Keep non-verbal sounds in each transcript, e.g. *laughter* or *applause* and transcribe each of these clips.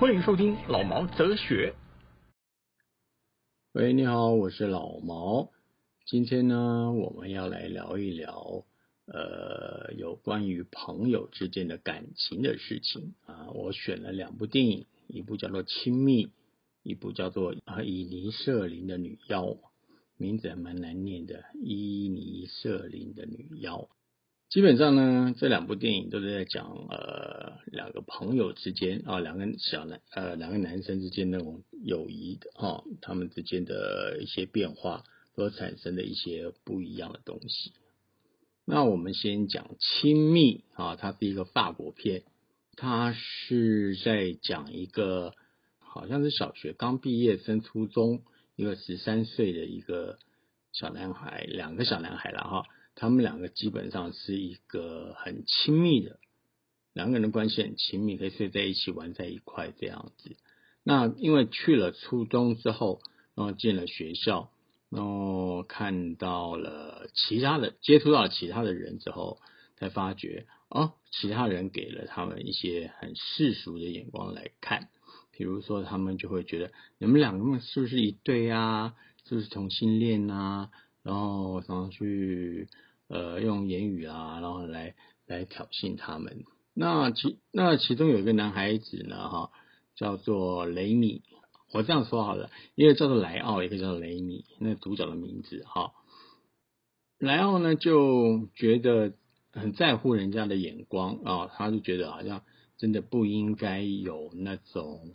欢迎收听老毛哲学。喂，你好，我是老毛。今天呢，我们要来聊一聊，呃，有关于朋友之间的感情的事情啊。我选了两部电影，一部叫做《亲密》，一部叫做啊伊尼舍林的女妖，名字还蛮难念的，伊尼舍林的女妖。基本上呢，这两部电影都是在讲呃两个朋友之间啊，两个小男呃两个男生之间那种友谊的啊，他们之间的一些变化所产生的一些不一样的东西。那我们先讲《亲密》啊，它是一个法国片，它是在讲一个好像是小学刚毕业升初中，一个十三岁的一个小男孩，两个小男孩了哈。他们两个基本上是一个很亲密的，两个人的关系很亲密，可以睡在一起，玩在一块这样子。那因为去了初中之后，然后进了学校，然后看到了其他的，接触到其他的人之后，才发觉哦，其他人给了他们一些很世俗的眼光来看，比如说他们就会觉得你们两个是不是一对啊？是不是同性恋啊？然后常常去。呃，用言语啊，然后来来挑衅他们。那其那其中有一个男孩子呢，哈，叫做雷米。我这样说好了，一个叫做莱奥，一个叫做雷米。那主角的名字，哈。莱奥呢就觉得很在乎人家的眼光啊，他就觉得好像真的不应该有那种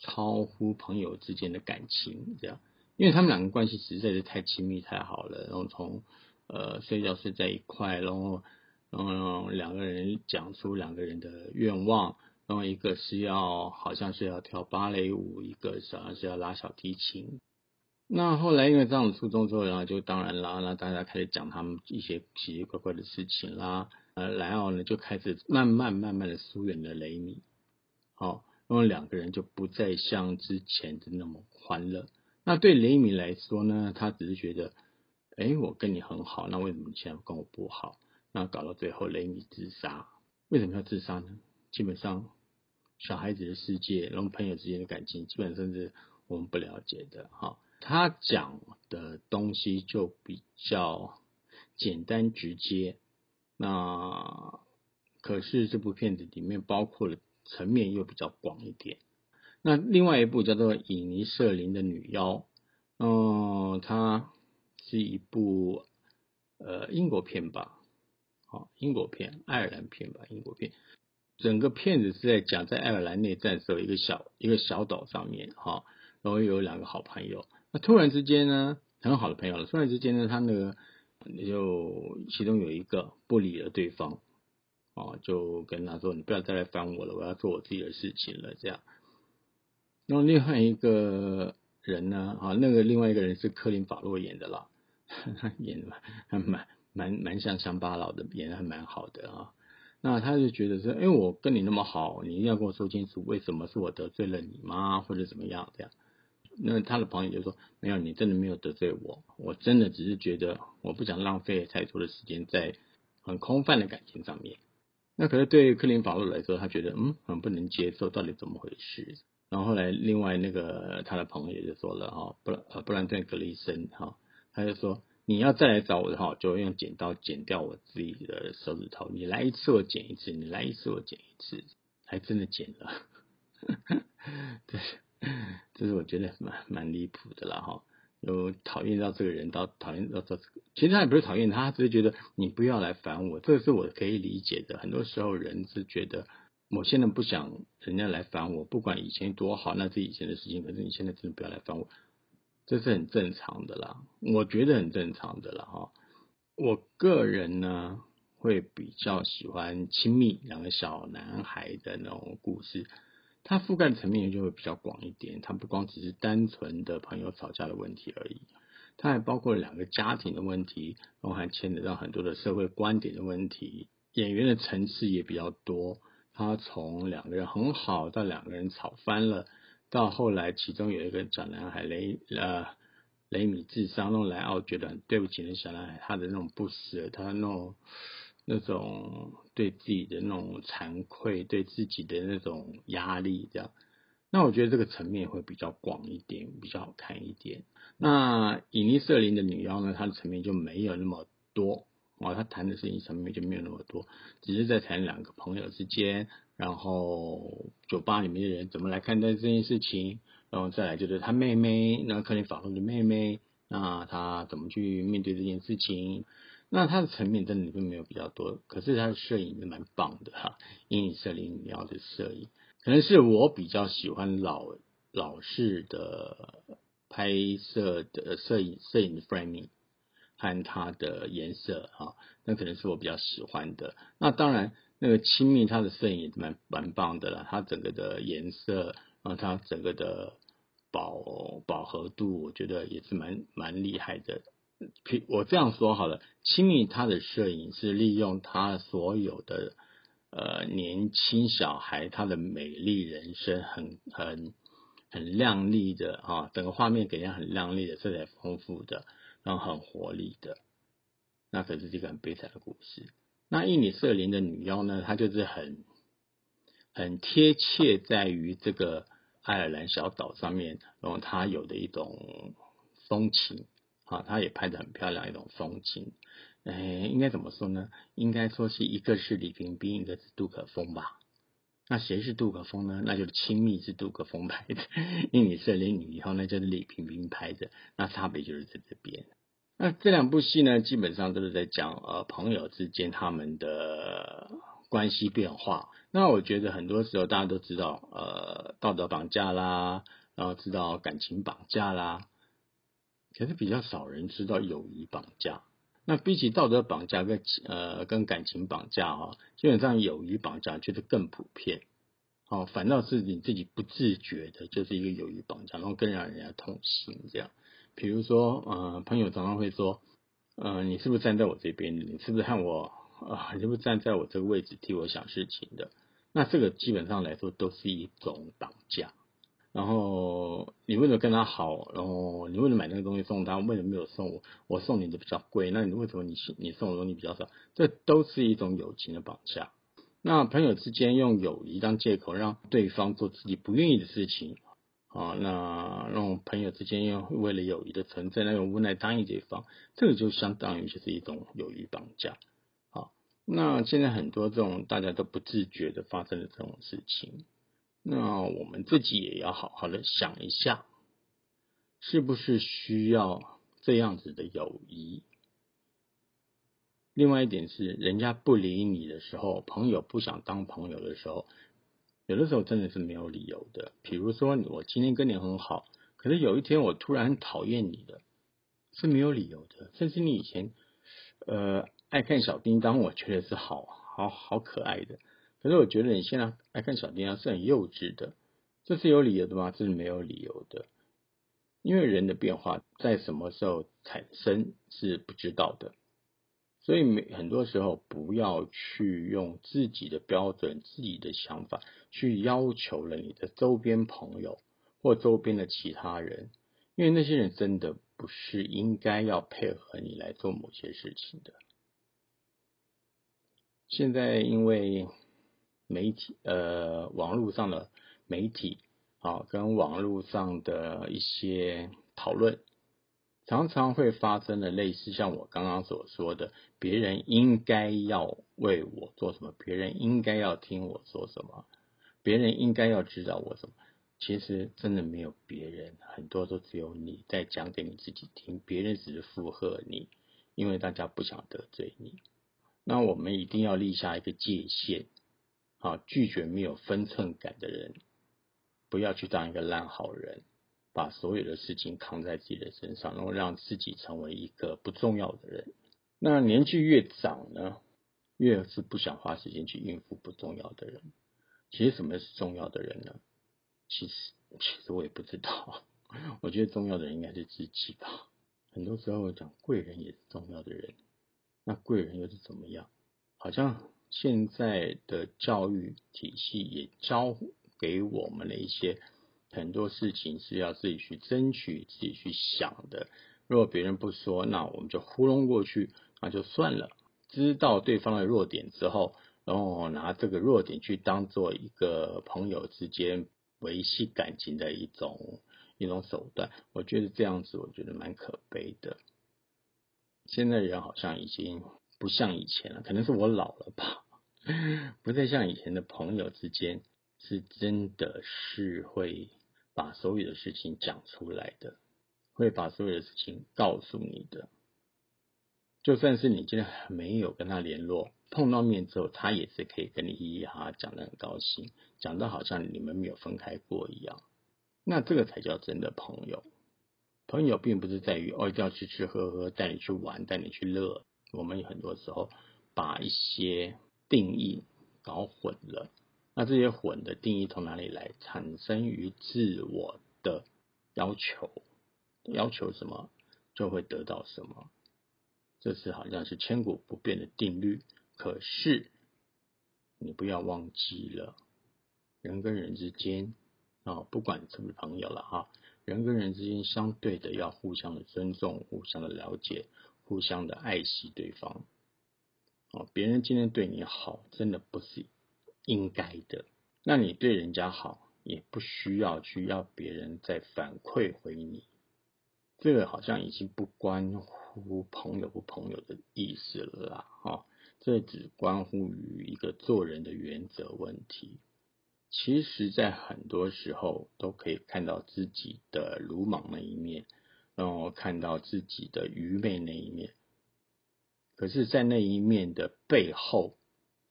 超乎朋友之间的感情这样，因为他们两个关系实在是太亲密太好了，然后从。呃，睡觉睡在一块，然后，然后两个人讲出两个人的愿望，然后一个是要好像是要跳芭蕾舞，一个好像是要拉小提琴。那后来因为上了初中之后，然后就当然啦，那大家开始讲他们一些奇奇怪怪的事情啦。呃，然后呢就开始慢慢慢慢的疏远了雷米。好，然后两个人就不再像之前的那么欢乐。那对雷米来说呢，他只是觉得。哎，我跟你很好，那为什么你现在跟我不好？那搞到最后雷米自杀，为什么要自杀呢？基本上小孩子的世界，然后朋友之间的感情，基本上是我们不了解的哈。他讲的东西就比较简单直接，那可是这部片子里面包括了层面又比较广一点。那另外一部叫做《隐尼瑟林的女妖》，嗯，它。是一部呃英国片吧，好英国片，爱尔兰片吧，英国片。整个片子是在讲在爱尔兰内战时候一个小一个小岛上面，哈，然后有两个好朋友，那突然之间呢，很好的朋友了，突然之间呢，他那个就其中有一个不理了对方，哦，就跟他说：“你不要再来烦我了，我要做我自己的事情了。”这样，然后另外一个人呢，啊，那个另外一个人是科林法洛演的啦。*laughs* 演的还蛮蛮蛮像乡巴佬的，演的还蛮好的啊。那他就觉得说，哎，我跟你那么好，你一定要跟我说清楚，为什么是我得罪了你吗？或者怎么样这样？那他的朋友就说，没有，你真的没有得罪我，我真的只是觉得我不想浪费太多的时间在很空泛的感情上面。那可是对克林法洛来说，他觉得嗯很不能接受，到底怎么回事？然后后来另外那个他的朋友就说了哈，布呃布兰顿格雷森哈。他就说：“你要再来找我的话，我就用剪刀剪掉我自己的手指头。你来一次我剪一次，你来一次我剪一次，还真的剪了。*laughs* 这是这是我觉得蛮蛮离谱的了哈。有讨厌到这个人，到讨厌到这个，其实他也不是讨厌他，只是觉得你不要来烦我。这个是我可以理解的。很多时候人是觉得某些人不想人家来烦我，不管以前多好，那是以前的事情。可是你现在真的不要来烦我。”这是很正常的啦，我觉得很正常的啦哈。我个人呢会比较喜欢亲密两个小男孩的那种故事，它覆盖层面就会比较广一点，它不光只是单纯的朋友吵架的问题而已，它还包括两个家庭的问题，然后还牵扯到很多的社会观点的问题，演员的层次也比较多。他从两个人很好到两个人吵翻了，到后来其中有一个小男孩雷呃雷米智商弄莱奥觉得很对不起那小男孩，他的那种不舍，他那种那种对自己的那种惭愧，对自己的那种压力，这样。那我觉得这个层面会比较广一点，比较好看一点。那伊尼瑟琳的女妖呢，她的层面就没有那么多。哦，他谈的事情层面就没有那么多，只是在谈两个朋友之间，然后酒吧里面的人怎么来看待这件事情，然后再来就是他妹妹，那克林法洛的妹妹，那他怎么去面对这件事情？那他的层面真的并没有比较多，可是他的摄影是蛮棒的哈，阴影摄影要的摄影，可能是我比较喜欢老老式的拍摄的摄影摄影的 framing。看它的颜色哈，那可能是我比较喜欢的。那当然，那个亲密它的摄影也蛮蛮棒的了。它整个的颜色啊，它整个的饱饱和度，我觉得也是蛮蛮厉害的。我这样说好了，亲密他的摄影是利用他所有的呃年轻小孩他的美丽人生，很很很亮丽的啊，整个画面给人很亮丽的，色彩丰富的。然后很活力的，那可是这个很悲惨的故事。那印尼瑟琳的女妖呢？她就是很很贴切在于这个爱尔兰小岛上面，然后她有的一种风情，啊，她也拍的很漂亮一种风情。哎，应该怎么说呢？应该说是一个是李冰冰，一个是杜可风吧。那谁是杜可风呢？那就是亲密是杜可风拍的，*laughs* 印尼瑟琳女妖那就是李冰冰拍的，那差别就是在这边。那这两部戏呢，基本上都是在讲呃朋友之间他们的关系变化。那我觉得很多时候大家都知道呃道德绑架啦，然后知道感情绑架啦，可是比较少人知道友谊绑架。那比起道德绑架跟呃跟感情绑架哈，基本上友谊绑架就是更普遍，哦，反倒是你自己不自觉的，就是一个友谊绑架，然后更让人家痛心这样。比如说，呃，朋友常常会说，呃，你是不是站在我这边？你是不是和我啊？你是不是站在我这个位置替我想事情的？那这个基本上来说都是一种绑架。然后你为了跟他好，然后你为了买那个东西送他，为什么没有送我？我送你的比较贵，那你为什么你你送的东西比较少？这都是一种友情的绑架。那朋友之间用友谊当借口，让对方做自己不愿意的事情，啊，那让朋友之间又为了友谊的存在，那种无奈答应对方，这个就相当于就是一种友谊绑架。好，那现在很多这种大家都不自觉的发生的这种事情。那我们自己也要好好的想一下，是不是需要这样子的友谊？另外一点是，人家不理你的时候，朋友不想当朋友的时候，有的时候真的是没有理由的。比如说，我今天跟你很好，可是有一天我突然讨厌你了，是没有理由的。甚至你以前呃爱看小叮当，我觉得是好好好可爱的。可是我觉得你现在爱看小叮当是很幼稚的，这是有理由的吗？这是没有理由的，因为人的变化在什么时候产生是不知道的，所以每很多时候不要去用自己的标准、自己的想法去要求了你的周边朋友或周边的其他人，因为那些人真的不是应该要配合你来做某些事情的。现在因为。媒体呃，网络上的媒体啊，跟网络上的一些讨论，常常会发生的类似像我刚刚所说的，别人应该要为我做什么，别人应该要听我说什么，别人应该要知道我什么。其实真的没有别人，很多都只有你在讲给你自己听，别人只是附和你，因为大家不想得罪你。那我们一定要立下一个界限。啊，拒绝没有分寸感的人，不要去当一个烂好人，把所有的事情扛在自己的身上，然后让自己成为一个不重要的人。那年纪越长呢，越是不想花时间去应付不重要的人。其实什么是重要的人呢？其实其实我也不知道，*laughs* 我觉得重要的人应该是自己吧。很多时候讲贵人也是重要的人，那贵人又是怎么样？好像现在的教育体系也教给我们了一些很多事情是要自己去争取、自己去想的。如果别人不说，那我们就糊弄过去，那就算了。知道对方的弱点之后，然后拿这个弱点去当做一个朋友之间维系感情的一种一种手段，我觉得这样子，我觉得蛮可悲的。现在人好像已经不像以前了，可能是我老了吧，*laughs* 不再像以前的朋友之间是真的是会把所有的事情讲出来的，会把所有的事情告诉你的。就算是你今天没有跟他联络，碰到面之后，他也是可以跟你嘻嘻哈哈讲的很高兴，讲的好像你们没有分开过一样。那这个才叫真的朋友。朋友并不是在于哦一定要吃吃喝喝，带你去玩，带你去乐。我们很多时候把一些定义搞混了。那这些混的定义从哪里来？产生于自我的要求，要求什么就会得到什么。这是好像是千古不变的定律，可是你不要忘记了，人跟人之间啊，不管是不是朋友了哈，人跟人之间相对的要互相的尊重、互相的了解、互相的爱惜对方。哦，别人今天对你好，真的不是应该的，那你对人家好，也不需要去要别人再反馈回你。这个好像已经不关乎朋友不朋友的意思了啦，哈，这只关乎于一个做人的原则问题。其实，在很多时候都可以看到自己的鲁莽那一面，然后看到自己的愚昧那一面。可是，在那一面的背后，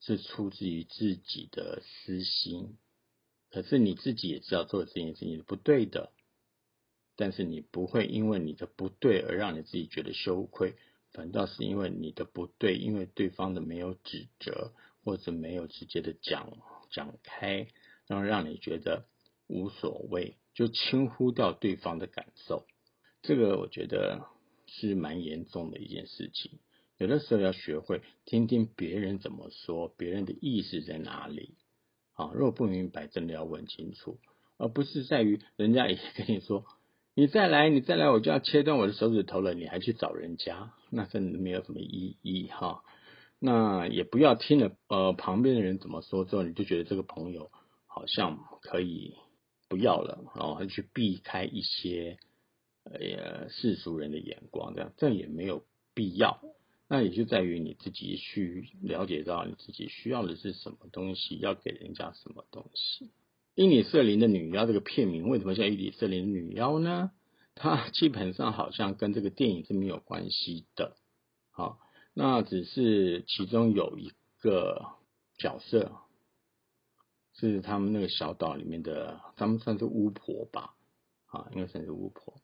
是出自于自己的私心。可是你自己也知道做这件事情是不对的。但是你不会因为你的不对而让你自己觉得羞愧，反倒是因为你的不对，因为对方的没有指责或者没有直接的讲讲开，然后让你觉得无所谓，就轻忽掉对方的感受。这个我觉得是蛮严重的一件事情。有的时候要学会听听别人怎么说，别人的意思在哪里。啊，如果不明白，真的要问清楚，而不是在于人家也跟你说。你再来，你再来，我就要切断我的手指头了。你还去找人家，那真的没有什么意义哈。那也不要听了呃旁边的人怎么说之后，你就觉得这个朋友好像可以不要了，然后去避开一些呃世俗人的眼光，这样这样也没有必要。那也就在于你自己去了解到你自己需要的是什么东西，要给人家什么东西。伊里瑟琳的女妖这个片名为什么叫伊里瑟琳女妖呢？它 *laughs* 基本上好像跟这个电影是没有关系的。好，那只是其中有一个角色是他们那个小岛里面的，他们算是巫婆吧？啊，应该算是巫婆。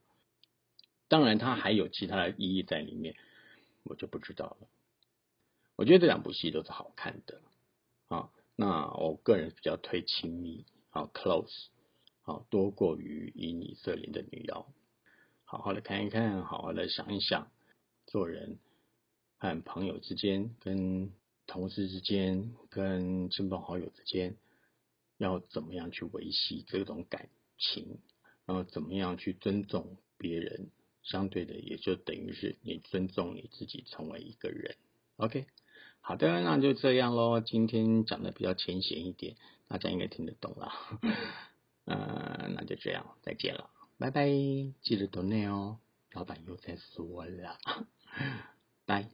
当然，它还有其他的意义在里面，我就不知道了。我觉得这两部戏都是好看的。啊，那我个人比较推《亲密》。啊，close，好多过于以你色林的女妖，好好的看一看，好好的想一想，做人和朋友之间、跟同事之间、跟亲朋好友之间，要怎么样去维系这种感情，然后怎么样去尊重别人，相对的也就等于是你尊重你自己，成为一个人。OK。好的，那就这样喽。今天讲的比较浅显一点，大家应该听得懂啦。*laughs* 呃，那就这样，再见了，拜拜。记得多内哦，老板又在说了，*laughs* 拜。